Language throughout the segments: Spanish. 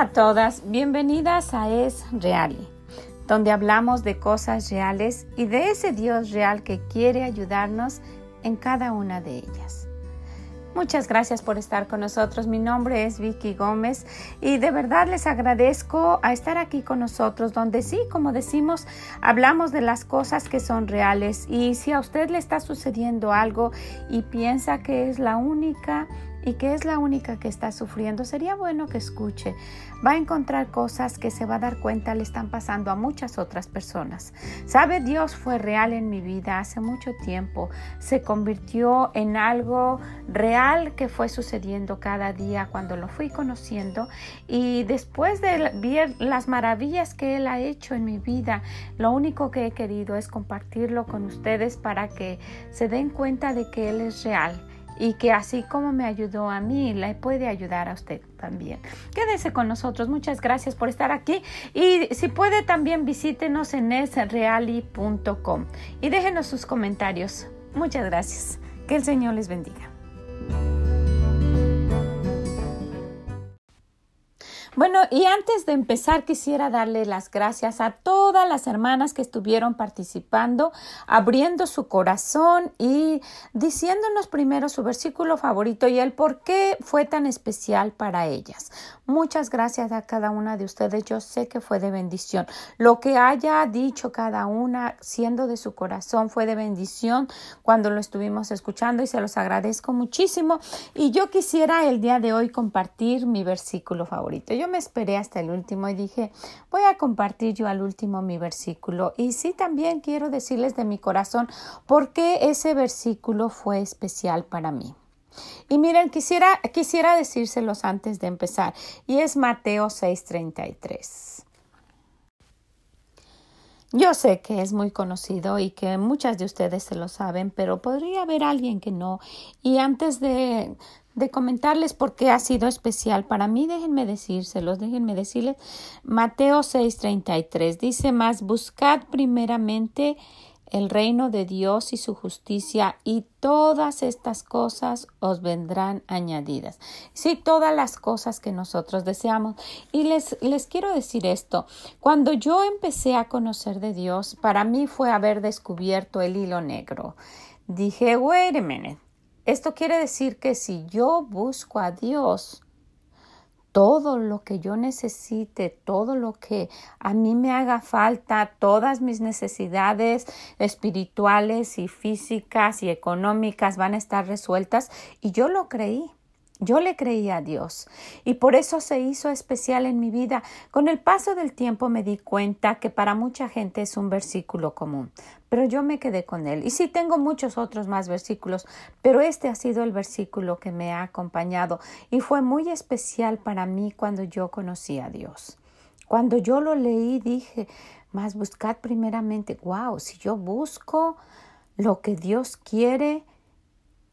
A todas, bienvenidas a Es Real, donde hablamos de cosas reales y de ese Dios real que quiere ayudarnos en cada una de ellas. Muchas gracias por estar con nosotros. Mi nombre es Vicky Gómez y de verdad les agradezco a estar aquí con nosotros, donde sí, como decimos, hablamos de las cosas que son reales y si a usted le está sucediendo algo y piensa que es la única y que es la única que está sufriendo, sería bueno que escuche. Va a encontrar cosas que se va a dar cuenta le están pasando a muchas otras personas. Sabe, Dios fue real en mi vida hace mucho tiempo. Se convirtió en algo real que fue sucediendo cada día cuando lo fui conociendo y después de ver las maravillas que Él ha hecho en mi vida, lo único que he querido es compartirlo con ustedes para que se den cuenta de que Él es real y que así como me ayudó a mí, le puede ayudar a usted también. Quédese con nosotros. Muchas gracias por estar aquí y si puede también visítenos en esreali.com y déjenos sus comentarios. Muchas gracias. Que el Señor les bendiga. Bueno, y antes de empezar quisiera darle las gracias a todas las hermanas que estuvieron participando, abriendo su corazón y diciéndonos primero su versículo favorito y el por qué fue tan especial para ellas. Muchas gracias a cada una de ustedes. Yo sé que fue de bendición. Lo que haya dicho cada una siendo de su corazón fue de bendición cuando lo estuvimos escuchando y se los agradezco muchísimo. Y yo quisiera el día de hoy compartir mi versículo favorito yo me esperé hasta el último y dije, voy a compartir yo al último mi versículo. Y sí, también quiero decirles de mi corazón por qué ese versículo fue especial para mí. Y miren, quisiera, quisiera decírselos antes de empezar, y es Mateo 6:33. Yo sé que es muy conocido y que muchas de ustedes se lo saben, pero podría haber alguien que no. Y antes de, de comentarles por qué ha sido especial para mí, déjenme decírselos, déjenme decirles, Mateo 6:33 dice más, buscad primeramente el reino de Dios y su justicia y todas estas cosas os vendrán añadidas. Sí, todas las cosas que nosotros deseamos. Y les, les quiero decir esto, cuando yo empecé a conocer de Dios, para mí fue haber descubierto el hilo negro. Dije, wait a minute, esto quiere decir que si yo busco a Dios, todo lo que yo necesite, todo lo que a mí me haga falta, todas mis necesidades espirituales y físicas y económicas van a estar resueltas y yo lo creí. Yo le creí a Dios y por eso se hizo especial en mi vida. Con el paso del tiempo me di cuenta que para mucha gente es un versículo común, pero yo me quedé con él. Y sí tengo muchos otros más versículos, pero este ha sido el versículo que me ha acompañado y fue muy especial para mí cuando yo conocí a Dios. Cuando yo lo leí dije, más buscad primeramente, wow, si yo busco lo que Dios quiere,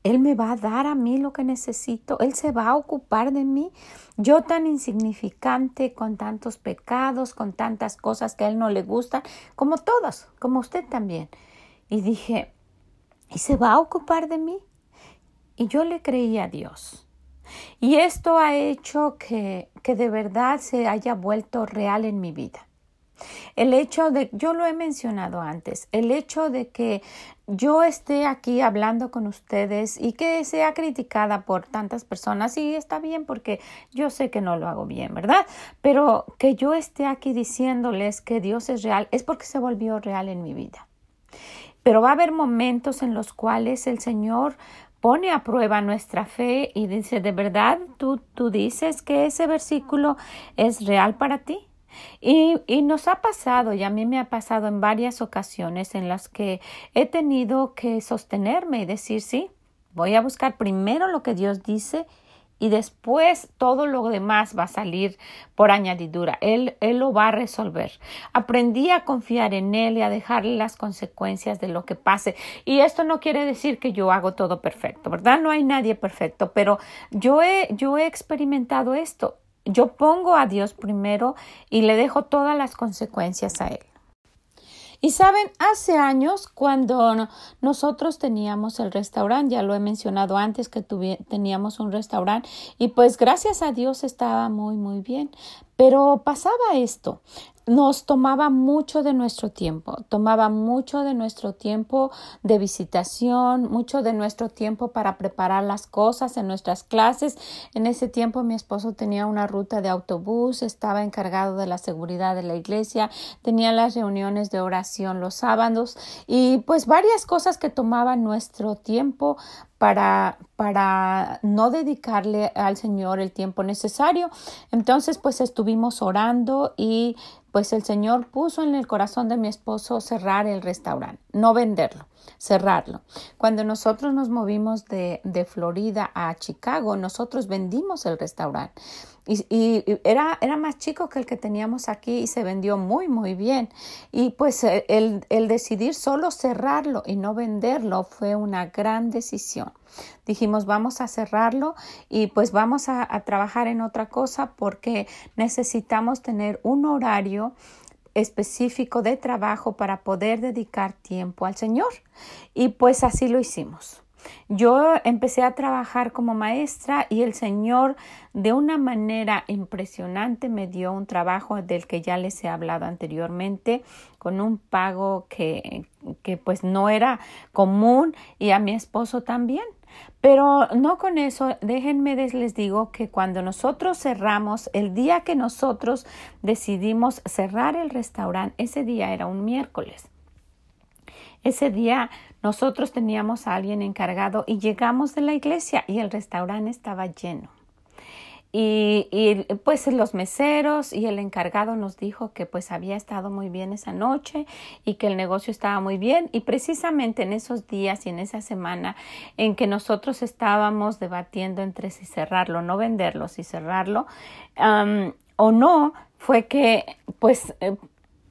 él me va a dar a mí lo que necesito. Él se va a ocupar de mí. Yo tan insignificante, con tantos pecados, con tantas cosas que a Él no le gustan, como todos, como usted también. Y dije, ¿y se va a ocupar de mí? Y yo le creí a Dios. Y esto ha hecho que, que de verdad se haya vuelto real en mi vida. El hecho de, yo lo he mencionado antes, el hecho de que yo esté aquí hablando con ustedes y que sea criticada por tantas personas, y está bien porque yo sé que no lo hago bien, ¿verdad? Pero que yo esté aquí diciéndoles que Dios es real es porque se volvió real en mi vida. Pero va a haber momentos en los cuales el Señor pone a prueba nuestra fe y dice, ¿de verdad tú, tú dices que ese versículo es real para ti? Y, y, nos ha pasado, y a mí me ha pasado en varias ocasiones en las que he tenido que sostenerme y decir, sí, voy a buscar primero lo que Dios dice y después todo lo demás va a salir por añadidura. Él, él lo va a resolver. Aprendí a confiar en Él y a dejarle las consecuencias de lo que pase. Y esto no quiere decir que yo hago todo perfecto, ¿verdad? No hay nadie perfecto, pero yo he, yo he experimentado esto yo pongo a Dios primero y le dejo todas las consecuencias a Él. Y saben, hace años cuando nosotros teníamos el restaurante, ya lo he mencionado antes que teníamos un restaurante y pues gracias a Dios estaba muy muy bien. Pero pasaba esto, nos tomaba mucho de nuestro tiempo, tomaba mucho de nuestro tiempo de visitación, mucho de nuestro tiempo para preparar las cosas en nuestras clases. En ese tiempo mi esposo tenía una ruta de autobús, estaba encargado de la seguridad de la iglesia, tenía las reuniones de oración los sábados y pues varias cosas que tomaban nuestro tiempo para, para no dedicarle al Señor el tiempo necesario. Entonces, pues estuvimos orando y pues el Señor puso en el corazón de mi esposo cerrar el restaurante, no venderlo, cerrarlo. Cuando nosotros nos movimos de, de Florida a Chicago, nosotros vendimos el restaurante. Y, y, era, era más chico que el que teníamos aquí y se vendió muy, muy bien. Y pues eh, el, el decidir solo cerrarlo y no venderlo fue una gran decisión. Dijimos, vamos a cerrarlo y pues vamos a, a trabajar en otra cosa porque necesitamos tener un horario específico de trabajo para poder dedicar tiempo al Señor. Y pues así lo hicimos. Yo empecé a trabajar como maestra y el Señor de una manera impresionante me dio un trabajo del que ya les he hablado anteriormente con un pago que, que pues no era común y a mi esposo también. Pero no con eso, déjenme les digo que cuando nosotros cerramos, el día que nosotros decidimos cerrar el restaurante, ese día era un miércoles. Ese día nosotros teníamos a alguien encargado y llegamos de la iglesia y el restaurante estaba lleno. Y, y, pues los meseros y el encargado nos dijo que pues había estado muy bien esa noche y que el negocio estaba muy bien. Y precisamente en esos días y en esa semana en que nosotros estábamos debatiendo entre si cerrarlo, no venderlo, si cerrarlo o no, fue que pues eh,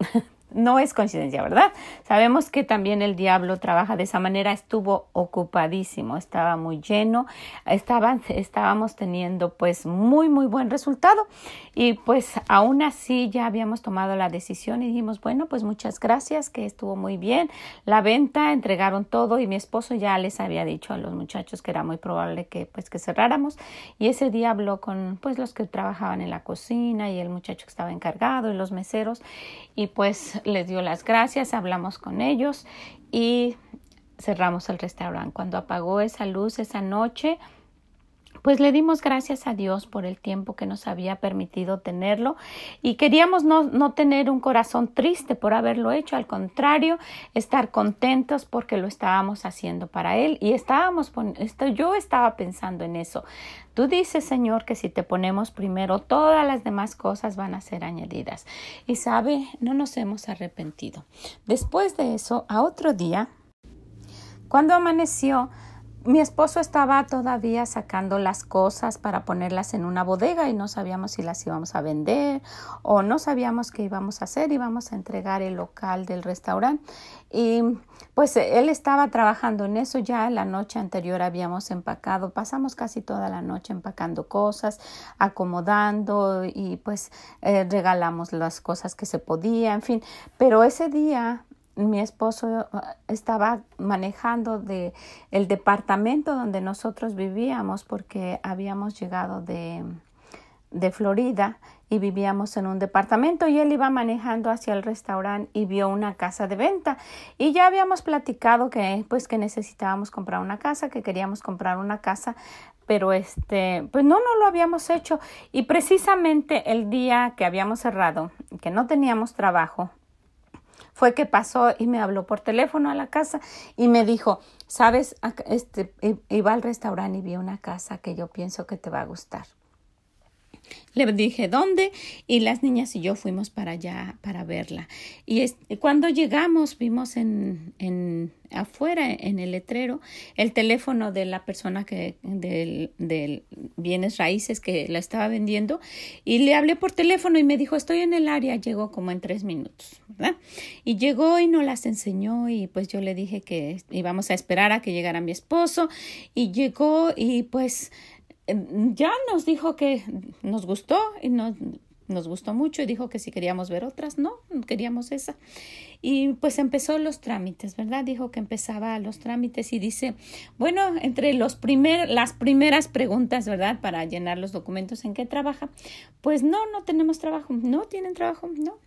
no es coincidencia, ¿verdad? Sabemos que también el diablo trabaja de esa manera, estuvo ocupadísimo, estaba muy lleno, estábamos teniendo pues muy, muy buen resultado y pues aún así ya habíamos tomado la decisión y dijimos, bueno, pues muchas gracias, que estuvo muy bien la venta, entregaron todo y mi esposo ya les había dicho a los muchachos que era muy probable que pues que cerráramos y ese día habló con pues los que trabajaban en la cocina y el muchacho que estaba encargado y los meseros y pues les dio las gracias, hablamos con ellos y cerramos el restaurante. Cuando apagó esa luz esa noche, pues le dimos gracias a Dios por el tiempo que nos había permitido tenerlo y queríamos no, no, tener un corazón triste por haberlo hecho, al contrario, estar contentos porque lo estábamos haciendo para Él y estábamos, yo estaba pensando en eso. Tú dices, Señor, que si te ponemos primero, todas las demás cosas van a ser añadidas. Y sabe, no nos hemos arrepentido. Después de eso, a otro día, cuando amaneció, mi esposo estaba todavía sacando las cosas para ponerlas en una bodega y no sabíamos si las íbamos a vender o no sabíamos qué íbamos a hacer, íbamos a entregar el local del restaurante. Y pues él estaba trabajando en eso. Ya la noche anterior habíamos empacado, pasamos casi toda la noche empacando cosas, acomodando y pues eh, regalamos las cosas que se podía, en fin, pero ese día mi esposo ah, estaba manejando de el departamento donde nosotros vivíamos porque habíamos llegado de, de Florida y vivíamos en un departamento y él iba manejando hacia el restaurante y vio una casa de venta. Y ya habíamos platicado que pues que necesitábamos comprar una casa, que queríamos comprar una casa, pero este pues no no lo habíamos hecho. Y precisamente el día que habíamos cerrado, que no teníamos trabajo, fue que pasó y me habló por teléfono a la casa y me dijo, sabes, este, iba al restaurante y vi una casa que yo pienso que te va a gustar. Le dije dónde y las niñas y yo fuimos para allá para verla. Y cuando llegamos vimos en, en afuera en el letrero el teléfono de la persona que del, del bienes raíces que la estaba vendiendo y le hablé por teléfono y me dijo estoy en el área llegó como en tres minutos ¿verdad? y llegó y nos las enseñó y pues yo le dije que íbamos a esperar a que llegara mi esposo y llegó y pues ya nos dijo que nos gustó y nos nos gustó mucho y dijo que si queríamos ver otras, no, queríamos esa. Y pues empezó los trámites, ¿verdad? Dijo que empezaba los trámites y dice, bueno, entre los primer, las primeras preguntas, ¿verdad? Para llenar los documentos, ¿en qué trabaja? Pues no, no tenemos trabajo, no tienen trabajo, no.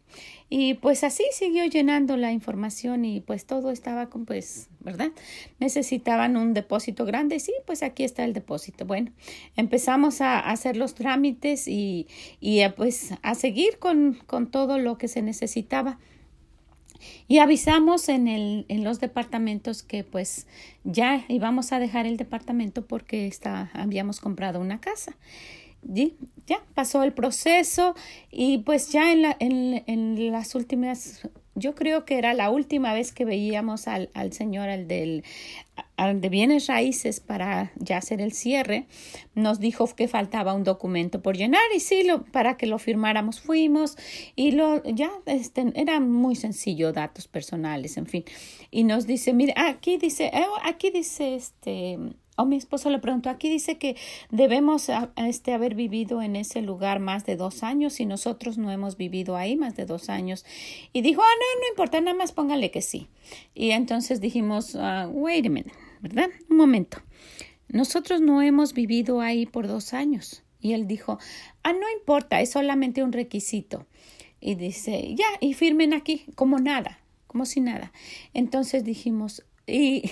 Y pues así siguió llenando la información y pues todo estaba con, pues, ¿verdad? Necesitaban un depósito grande, sí, pues aquí está el depósito. Bueno, empezamos a hacer los trámites y, y pues a seguir con, con todo lo que se necesitaba. Y avisamos en, el, en los departamentos que pues ya íbamos a dejar el departamento porque está, habíamos comprado una casa. Y ya pasó el proceso y pues ya en, la, en, en las últimas yo creo que era la última vez que veíamos al, al señor, al del de bienes raíces para ya hacer el cierre, nos dijo que faltaba un documento por llenar y sí, lo, para que lo firmáramos fuimos y lo ya este, era muy sencillo, datos personales, en fin. Y nos dice, mire, aquí dice, eh, aquí dice este o mi esposo le preguntó, aquí dice que debemos este, haber vivido en ese lugar más de dos años y nosotros no hemos vivido ahí más de dos años. Y dijo, ah, no, no importa, nada más póngale que sí. Y entonces dijimos, uh, wait a minute, ¿verdad? Un momento. Nosotros no hemos vivido ahí por dos años. Y él dijo, ah, no importa, es solamente un requisito. Y dice, ya, y firmen aquí, como nada, como si nada. Entonces dijimos, y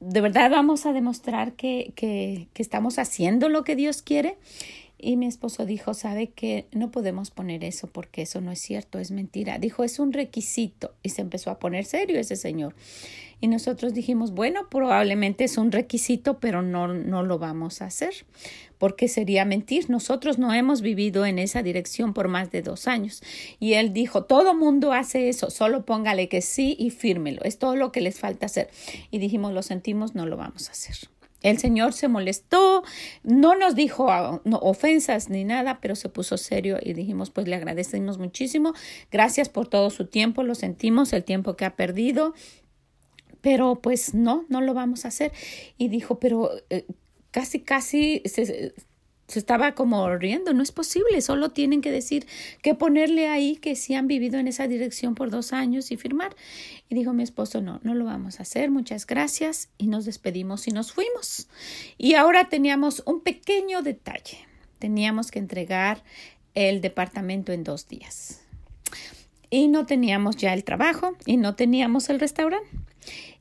de verdad vamos a demostrar que, que, que estamos haciendo lo que Dios quiere. Y mi esposo dijo, sabe que no podemos poner eso porque eso no es cierto, es mentira. Dijo, es un requisito. Y se empezó a poner serio ese señor. Y nosotros dijimos, bueno, probablemente es un requisito, pero no, no lo vamos a hacer, porque sería mentir. Nosotros no hemos vivido en esa dirección por más de dos años. Y él dijo, todo mundo hace eso, solo póngale que sí y fírmelo. Es todo lo que les falta hacer. Y dijimos, lo sentimos, no lo vamos a hacer. El Señor se molestó, no nos dijo ah, ofensas ni nada, pero se puso serio y dijimos, pues le agradecemos muchísimo, gracias por todo su tiempo, lo sentimos, el tiempo que ha perdido, pero pues no, no lo vamos a hacer. Y dijo, pero eh, casi, casi se, estaba como riendo, no es posible, solo tienen que decir que ponerle ahí que sí han vivido en esa dirección por dos años y firmar. Y dijo mi esposo, no, no lo vamos a hacer, muchas gracias y nos despedimos y nos fuimos. Y ahora teníamos un pequeño detalle, teníamos que entregar el departamento en dos días. Y no teníamos ya el trabajo y no teníamos el restaurante.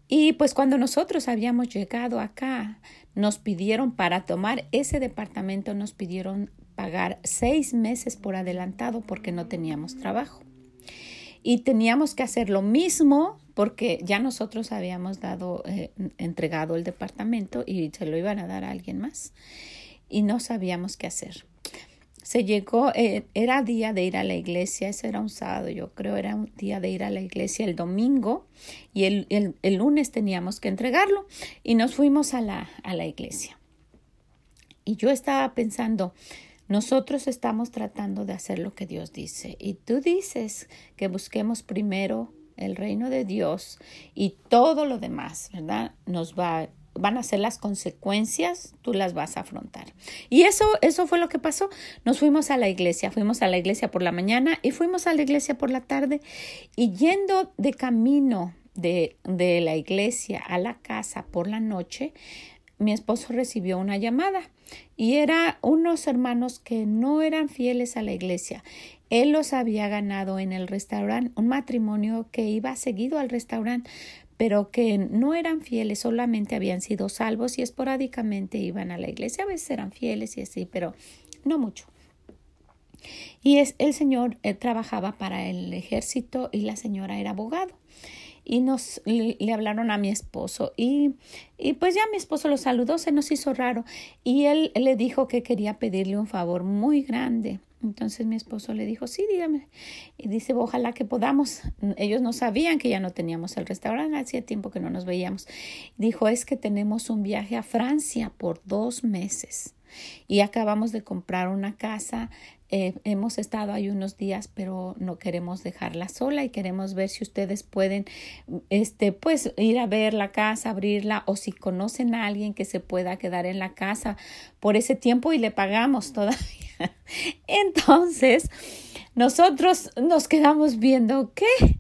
Y pues cuando nosotros habíamos llegado acá, nos pidieron para tomar ese departamento, nos pidieron pagar seis meses por adelantado porque no teníamos trabajo. Y teníamos que hacer lo mismo porque ya nosotros habíamos dado, eh, entregado el departamento y se lo iban a dar a alguien más. Y no sabíamos qué hacer se llegó, eh, era día de ir a la iglesia, ese era un sábado, yo creo, era un día de ir a la iglesia el domingo y el, el, el lunes teníamos que entregarlo y nos fuimos a la, a la iglesia. Y yo estaba pensando, nosotros estamos tratando de hacer lo que Dios dice y tú dices que busquemos primero el reino de Dios y todo lo demás, ¿verdad? Nos va van a ser las consecuencias, tú las vas a afrontar. Y eso, eso fue lo que pasó. Nos fuimos a la iglesia, fuimos a la iglesia por la mañana y fuimos a la iglesia por la tarde y yendo de camino de, de la iglesia a la casa por la noche, mi esposo recibió una llamada y era unos hermanos que no eran fieles a la iglesia. Él los había ganado en el restaurante, un matrimonio que iba seguido al restaurante, pero que no eran fieles, solamente habían sido salvos y esporádicamente iban a la iglesia. A veces eran fieles y así, pero no mucho. Y es, el señor eh, trabajaba para el ejército y la señora era abogado. Y nos le, le, hablaron a mi esposo y, y pues ya mi esposo lo saludó, se nos hizo raro y él le dijo que quería pedirle un favor muy grande. Entonces mi esposo le dijo, sí, dígame. Y dice, ojalá que podamos. Ellos no sabían que ya no teníamos el restaurante, hacía tiempo que no nos veíamos. Dijo, es que tenemos un viaje a Francia por dos meses y acabamos de comprar una casa. Eh, hemos estado ahí unos días, pero no queremos dejarla sola y queremos ver si ustedes pueden, este, pues ir a ver la casa, abrirla o si conocen a alguien que se pueda quedar en la casa por ese tiempo y le pagamos todavía Entonces, nosotros nos quedamos viendo, ¿qué?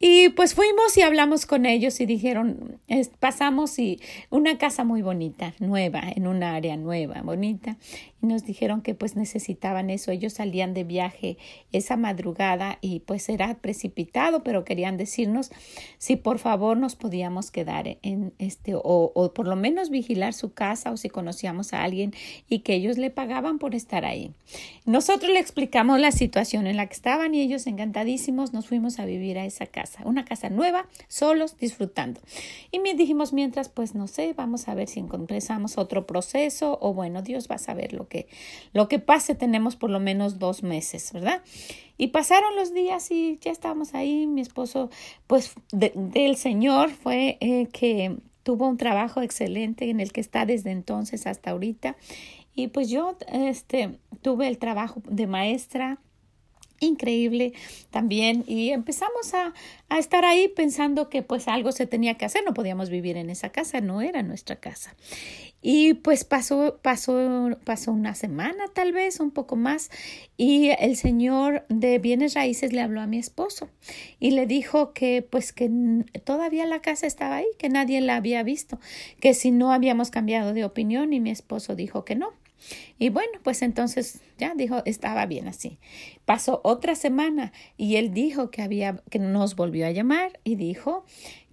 Y pues fuimos y hablamos con ellos y dijeron, pasamos y una casa muy bonita, nueva, en un área nueva, bonita y nos dijeron que pues necesitaban eso. Ellos salían de viaje esa madrugada y pues era precipitado, pero querían decirnos si por favor nos podíamos quedar en este o, o por lo menos vigilar su casa o si conocíamos a alguien y que ellos le pagaban por estar ahí. Nosotros le explicamos la situación en la que estaban y ellos encantadísimos nos fuimos a vivir a esa casa, una casa nueva, solos, disfrutando. Y me dijimos mientras pues no sé, vamos a ver si empezamos otro proceso o bueno, Dios va a saber lo que, lo que pase tenemos por lo menos dos meses, ¿verdad? Y pasaron los días y ya estábamos ahí. Mi esposo, pues del Señor fue eh, que tuvo un trabajo excelente en el que está desde entonces hasta ahorita. Y pues yo este, tuve el trabajo de maestra increíble también y empezamos a, estar ahí pensando que pues algo se tenía que hacer, no podíamos vivir en esa casa, no era nuestra casa. Y pues pasó, pasó, pasó una semana tal vez, un poco más, y el señor de bienes raíces le habló a mi esposo y le dijo que pues que todavía la casa estaba ahí, que nadie la había visto, que si no habíamos cambiado de opinión y mi esposo dijo que no. Y bueno, pues entonces ya dijo, estaba bien así. Pasó otra semana y él dijo que había, que nos volvió a llamar y dijo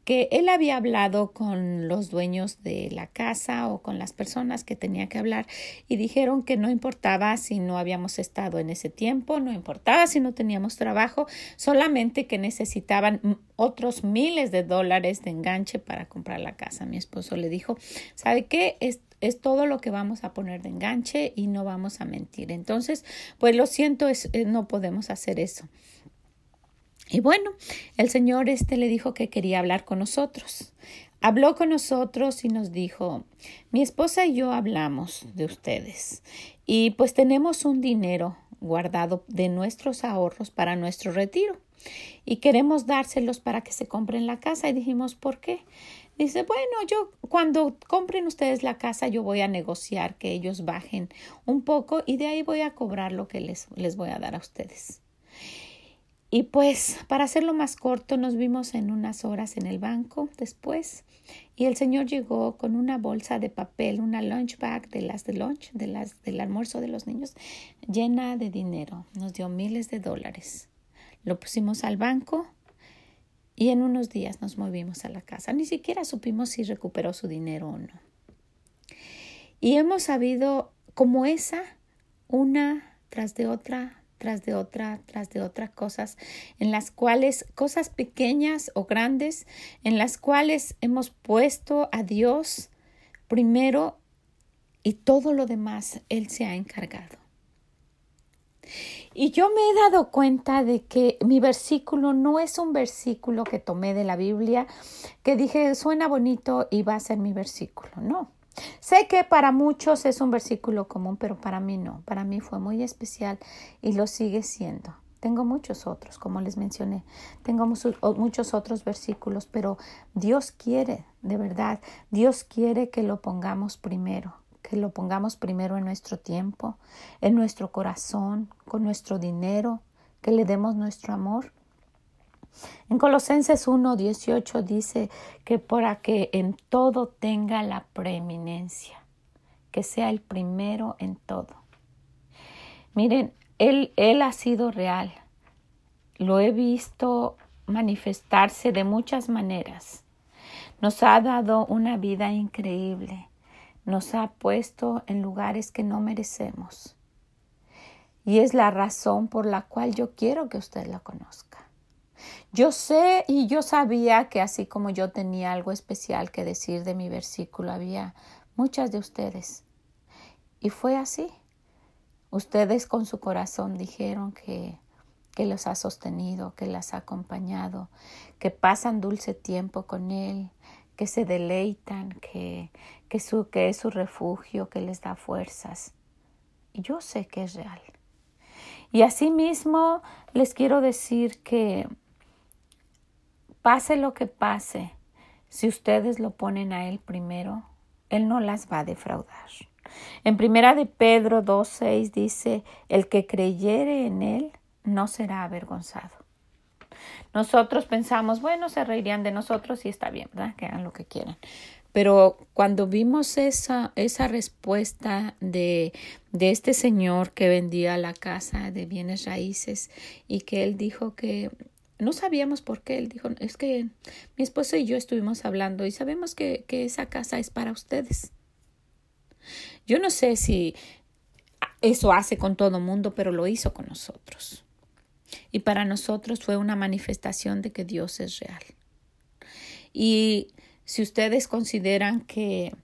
que él había hablado con los dueños de la casa o con las personas que tenía que hablar y dijeron que no importaba si no habíamos estado en ese tiempo, no importaba si no teníamos trabajo, solamente que necesitaban otros miles de dólares de enganche para comprar la casa. Mi esposo le dijo, ¿sabe qué? Es, es todo lo que vamos a poner de enganche y no vamos a mentir. Entonces, pues lo siento, es, eh, no podemos hacer eso. Y bueno, el Señor este le dijo que quería hablar con nosotros. Habló con nosotros y nos dijo, mi esposa y yo hablamos de ustedes y pues tenemos un dinero guardado de nuestros ahorros para nuestro retiro y queremos dárselos para que se compren la casa y dijimos, ¿por qué? Dice, bueno, yo cuando compren ustedes la casa yo voy a negociar que ellos bajen un poco y de ahí voy a cobrar lo que les, les voy a dar a ustedes. Y pues, para hacerlo más corto, nos vimos en unas horas en el banco después y el señor llegó con una bolsa de papel, una lunch bag de las de lunch, de las del almuerzo de los niños, llena de dinero. Nos dio miles de dólares. Lo pusimos al banco y en unos días nos movimos a la casa. Ni siquiera supimos si recuperó su dinero o no. Y hemos sabido como esa, una tras de otra, tras de otra, tras de otras cosas, en las cuales, cosas pequeñas o grandes, en las cuales hemos puesto a Dios primero y todo lo demás Él se ha encargado. Y yo me he dado cuenta de que mi versículo no es un versículo que tomé de la Biblia, que dije suena bonito y va a ser mi versículo. No, Sé que para muchos es un versículo común, pero para mí no. Para mí fue muy especial y lo sigue siendo. Tengo muchos otros, como les mencioné. Tengo muchos otros versículos, pero Dios quiere, de verdad, Dios quiere que lo pongamos primero, que lo pongamos primero en nuestro tiempo, en nuestro corazón, con nuestro dinero, que le demos nuestro amor. En Colosenses 1.18 dice que para que en todo tenga la preeminencia, que sea el primero en todo. Miren, él, él ha sido real. Lo he visto manifestarse de muchas maneras. Nos ha dado una vida increíble. Nos ha puesto en lugares que no merecemos. Y es la razón por la cual yo quiero que usted la conozca. Yo sé y yo sabía que así como yo tenía algo especial que decir de mi versículo, había muchas de ustedes. Y fue así. Ustedes con su corazón dijeron que, que los ha sostenido, que las ha acompañado, que pasan dulce tiempo con Él, que se deleitan, que, que, su, que es su refugio, que les da fuerzas. Y yo sé que es real. Y asimismo les quiero decir que Pase lo que pase, si ustedes lo ponen a Él primero, Él no las va a defraudar. En primera de Pedro 2.6 dice, el que creyere en él no será avergonzado. Nosotros pensamos, bueno, se reirían de nosotros y está bien, ¿verdad? Que hagan lo que quieran. Pero cuando vimos esa, esa respuesta de, de este señor que vendía la casa de bienes raíces y que él dijo que no sabíamos por qué. Él dijo, es que mi esposo y yo estuvimos hablando y sabemos que, que esa casa es para ustedes. Yo no sé si eso hace con todo mundo, pero lo hizo con nosotros. Y para nosotros fue una manifestación de que Dios es real. Y si ustedes consideran que,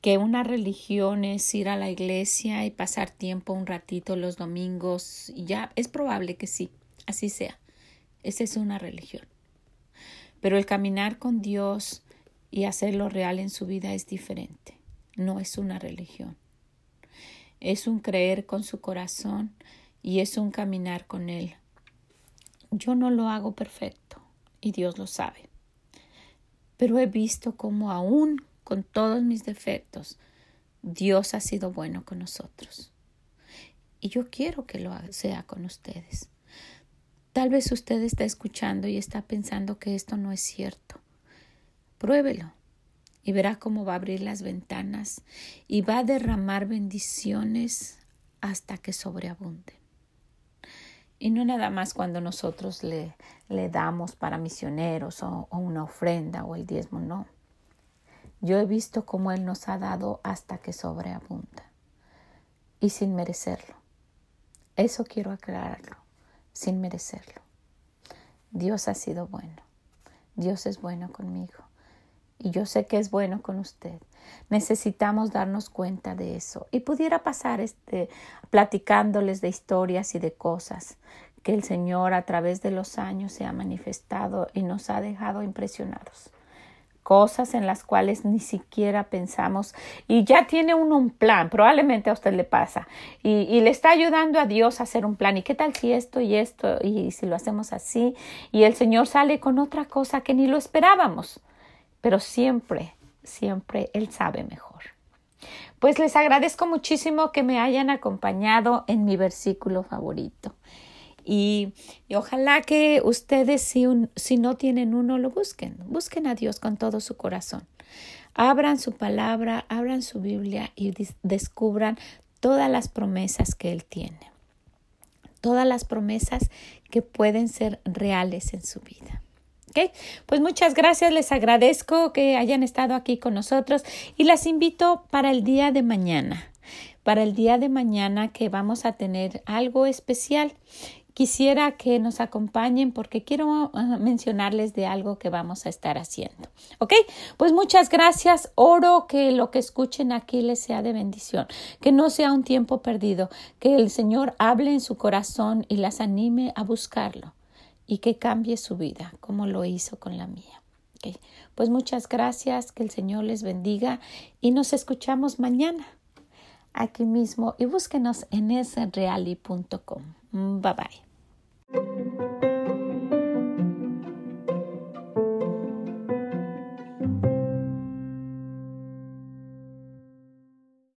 que una religión es ir a la iglesia y pasar tiempo un ratito los domingos, ya es probable que sí, así sea. Esa es una religión. Pero el caminar con Dios y hacerlo real en su vida es diferente. No es una religión. Es un creer con su corazón y es un caminar con Él. Yo no lo hago perfecto y Dios lo sabe. Pero he visto cómo aún con todos mis defectos, Dios ha sido bueno con nosotros. Y yo quiero que lo sea con ustedes. Tal vez usted está escuchando y está pensando que esto no es cierto. Pruébelo y verá cómo va a abrir las ventanas y va a derramar bendiciones hasta que sobreabunde. Y no nada más cuando nosotros le, le damos para misioneros o, o una ofrenda o el diezmo, no. Yo he visto cómo Él nos ha dado hasta que sobreabunda y sin merecerlo. Eso quiero aclararlo sin merecerlo. Dios ha sido bueno. Dios es bueno conmigo. Y yo sé que es bueno con usted. Necesitamos darnos cuenta de eso. Y pudiera pasar este, platicándoles de historias y de cosas que el Señor a través de los años se ha manifestado y nos ha dejado impresionados cosas en las cuales ni siquiera pensamos y ya tiene uno un plan, probablemente a usted le pasa y, le está ayudando a Dios a hacer un plan y qué tal si esto y esto y si lo hacemos así y el Señor sale con otra cosa que ni lo esperábamos, pero siempre, siempre Él sabe mejor. Pues les agradezco muchísimo que me hayan acompañado en mi versículo favorito. Y, ojalá que ustedes, si, si no tienen uno, lo busquen. Busquen a Dios con todo su corazón. Abran su palabra, abran su Biblia y descubran todas las promesas que Él tiene. Todas las promesas que pueden ser reales en su vida. ¿Okay? Pues muchas gracias, les agradezco que hayan estado aquí con nosotros y las invito para el día de mañana. Para el día de mañana que vamos a tener algo especial quisiera que nos acompañen porque quiero ah, mencionarles de algo que vamos a estar haciendo. ¿Ok? Pues muchas gracias. Oro que lo que escuchen aquí les sea de bendición, que no sea un tiempo perdido, que el Señor hable en su corazón y las anime a buscarlo y que cambie su vida como lo hizo con la mía. ¿Ok? Pues muchas gracias, que el Señor les bendiga y nos escuchamos mañana aquí mismo y búsquenos en esreali.com. Bye bye. Thank you.